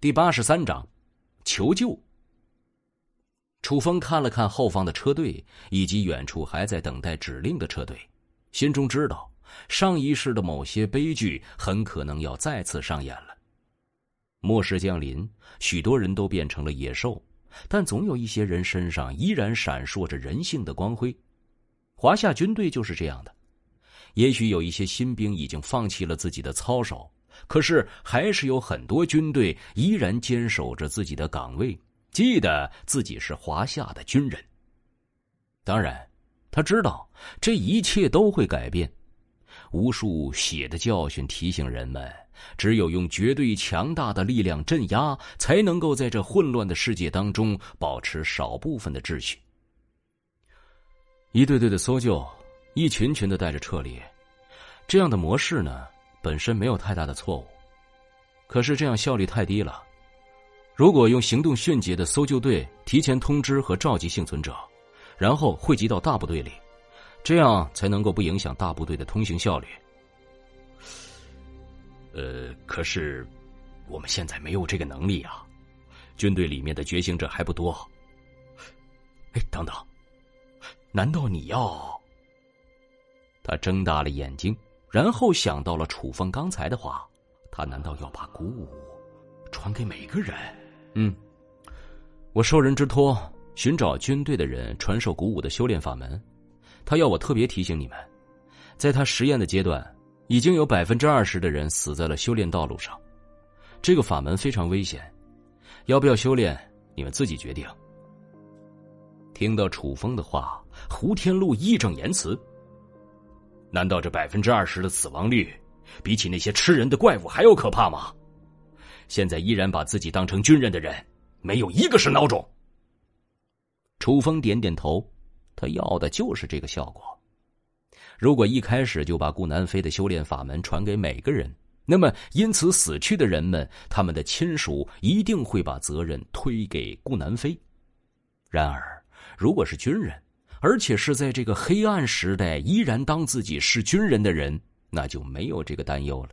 第八十三章，求救。楚风看了看后方的车队以及远处还在等待指令的车队，心中知道上一世的某些悲剧很可能要再次上演了。末世降临，许多人都变成了野兽，但总有一些人身上依然闪烁着人性的光辉。华夏军队就是这样的。也许有一些新兵已经放弃了自己的操守，可是还是有很多军队依然坚守着自己的岗位，记得自己是华夏的军人。当然，他知道这一切都会改变。无数血的教训提醒人们，只有用绝对强大的力量镇压，才能够在这混乱的世界当中保持少部分的秩序。一队队的搜救。一群群的带着撤离，这样的模式呢，本身没有太大的错误，可是这样效率太低了。如果用行动迅捷的搜救队提前通知和召集幸存者，然后汇集到大部队里，这样才能够不影响大部队的通行效率。呃，可是我们现在没有这个能力啊，军队里面的觉醒者还不多。哎，等等，难道你要？他睁大了眼睛，然后想到了楚风刚才的话：他难道要把鼓舞传给每个人？嗯，我受人之托，寻找军队的人传授鼓舞的修炼法门。他要我特别提醒你们，在他实验的阶段，已经有百分之二十的人死在了修炼道路上。这个法门非常危险，要不要修炼，你们自己决定。听到楚风的话，胡天禄义正言辞。难道这百分之二十的死亡率，比起那些吃人的怪物还要可怕吗？现在依然把自己当成军人的人，没有一个是孬种。楚风点点头，他要的就是这个效果。如果一开始就把顾南飞的修炼法门传给每个人，那么因此死去的人们，他们的亲属一定会把责任推给顾南飞。然而，如果是军人，而且是在这个黑暗时代依然当自己是军人的人，那就没有这个担忧了。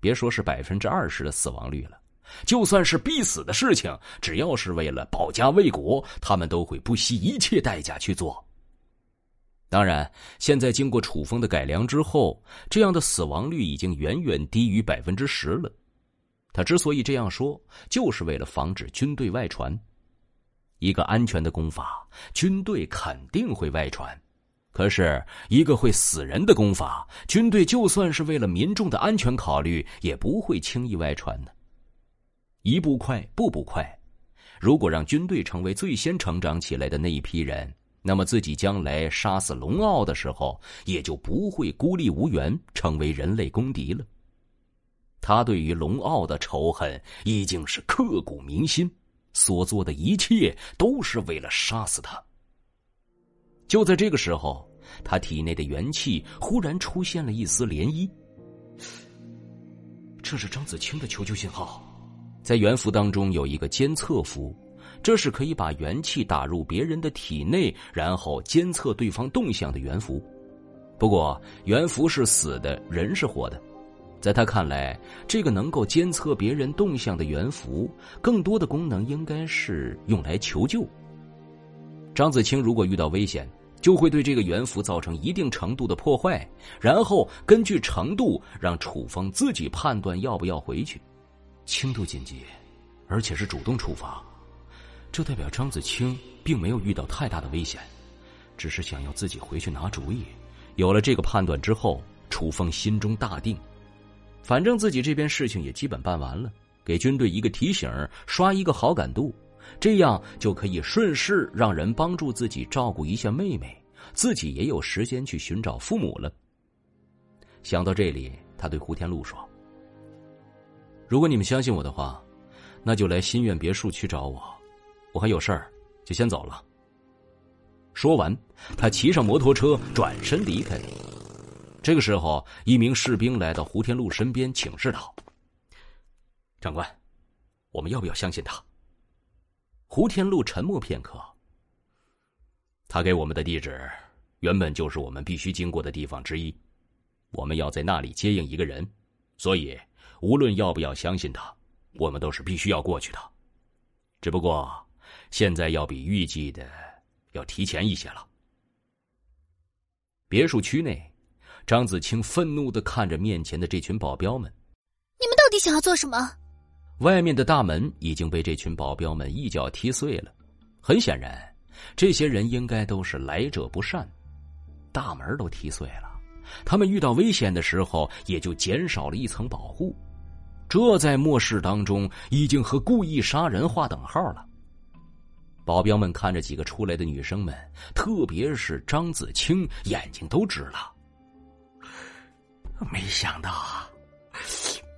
别说是百分之二十的死亡率了，就算是必死的事情，只要是为了保家卫国，他们都会不惜一切代价去做。当然，现在经过楚风的改良之后，这样的死亡率已经远远低于百分之十了。他之所以这样说，就是为了防止军队外传。一个安全的功法，军队肯定会外传；可是，一个会死人的功法，军队就算是为了民众的安全考虑，也不会轻易外传的。一步快，步步快。如果让军队成为最先成长起来的那一批人，那么自己将来杀死龙傲的时候，也就不会孤立无援，成为人类公敌了。他对于龙傲的仇恨已经是刻骨铭心。所做的一切都是为了杀死他。就在这个时候，他体内的元气忽然出现了一丝涟漪。这是张子清的求救信号，在元符当中有一个监测符，这是可以把元气打入别人的体内，然后监测对方动向的元符。不过，元符是死的，人是活的。在他看来，这个能够监测别人动向的元符，更多的功能应该是用来求救。张子清如果遇到危险，就会对这个元符造成一定程度的破坏，然后根据程度让楚风自己判断要不要回去。轻度紧急，而且是主动出发，这代表张子清并没有遇到太大的危险，只是想要自己回去拿主意。有了这个判断之后，楚风心中大定。反正自己这边事情也基本办完了，给军队一个提醒，刷一个好感度，这样就可以顺势让人帮助自己照顾一下妹妹，自己也有时间去寻找父母了。想到这里，他对胡天禄说：“如果你们相信我的话，那就来新苑别墅区找我，我还有事儿，就先走了。”说完，他骑上摩托车转身离开。这个时候，一名士兵来到胡天禄身边，请示道：“长官，我们要不要相信他？”胡天禄沉默片刻。他给我们的地址，原本就是我们必须经过的地方之一，我们要在那里接应一个人，所以无论要不要相信他，我们都是必须要过去的。只不过，现在要比预计的要提前一些了。别墅区内，张子清愤怒的看着面前的这群保镖们：“你们到底想要做什么？”外面的大门已经被这群保镖们一脚踢碎了。很显然，这些人应该都是来者不善。大门都踢碎了，他们遇到危险的时候也就减少了一层保护。这在末世当中已经和故意杀人划等号了。保镖们看着几个出来的女生们，特别是张子清，眼睛都直了。没想到啊，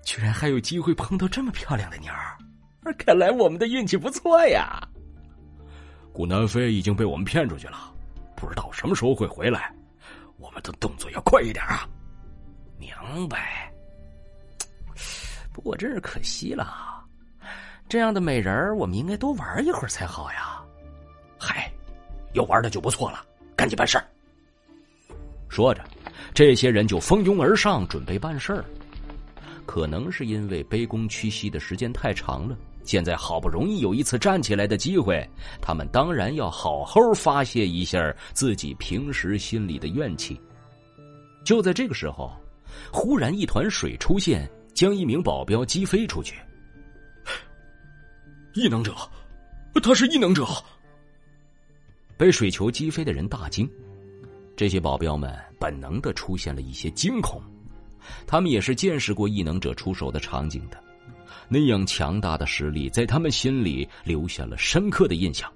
居然还有机会碰到这么漂亮的妞儿，看来我们的运气不错呀。顾南飞已经被我们骗出去了，不知道什么时候会回来，我们的动作要快一点啊。明白。不过真是可惜了，这样的美人我们应该多玩一会儿才好呀。嗨，有玩的就不错了，赶紧办事儿。说着，这些人就蜂拥而上，准备办事儿。可能是因为卑躬屈膝的时间太长了，现在好不容易有一次站起来的机会，他们当然要好好发泄一下自己平时心里的怨气。就在这个时候，忽然一团水出现。将一名保镖击飞出去。异能者，他是异能者。被水球击飞的人大惊，这些保镖们本能的出现了一些惊恐。他们也是见识过异能者出手的场景的，那样强大的实力在他们心里留下了深刻的印象。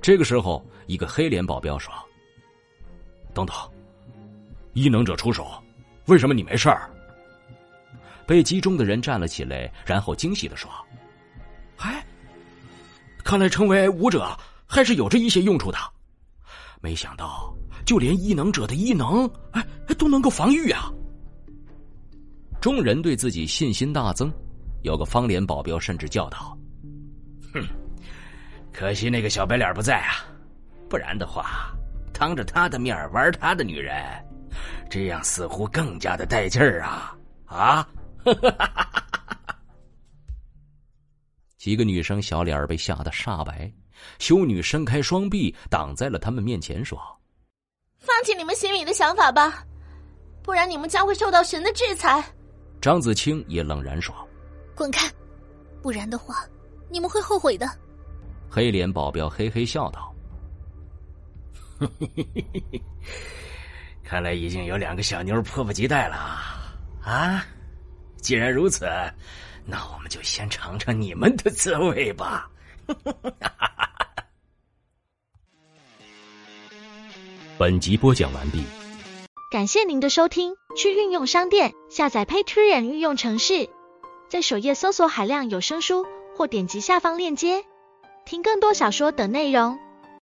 这个时候，一个黑脸保镖说：“等等，异能者出手，为什么你没事儿？”被击中的人站了起来，然后惊喜的说：“哎，看来成为武者还是有着一些用处的。没想到，就连异能者的异能，哎，都能够防御啊！”众人对自己信心大增，有个方脸保镖甚至叫道：“哼，可惜那个小白脸不在啊，不然的话，当着他的面玩他的女人，这样似乎更加的带劲儿啊！啊！” 几个女生小脸被吓得煞白，修女伸开双臂挡在了他们面前，说：“放弃你们心里的想法吧，不然你们将会受到神的制裁。”张子清也冷然说：“滚开，不然的话，你们会后悔的。”黑脸保镖嘿嘿笑道：“ 看来已经有两个小妞迫不及待了啊！”既然如此，那我们就先尝尝你们的滋味吧。本集播讲完毕，感谢您的收听。去运用商店下载 Patreon 运用城市，在首页搜索海量有声书，或点击下方链接听更多小说等内容。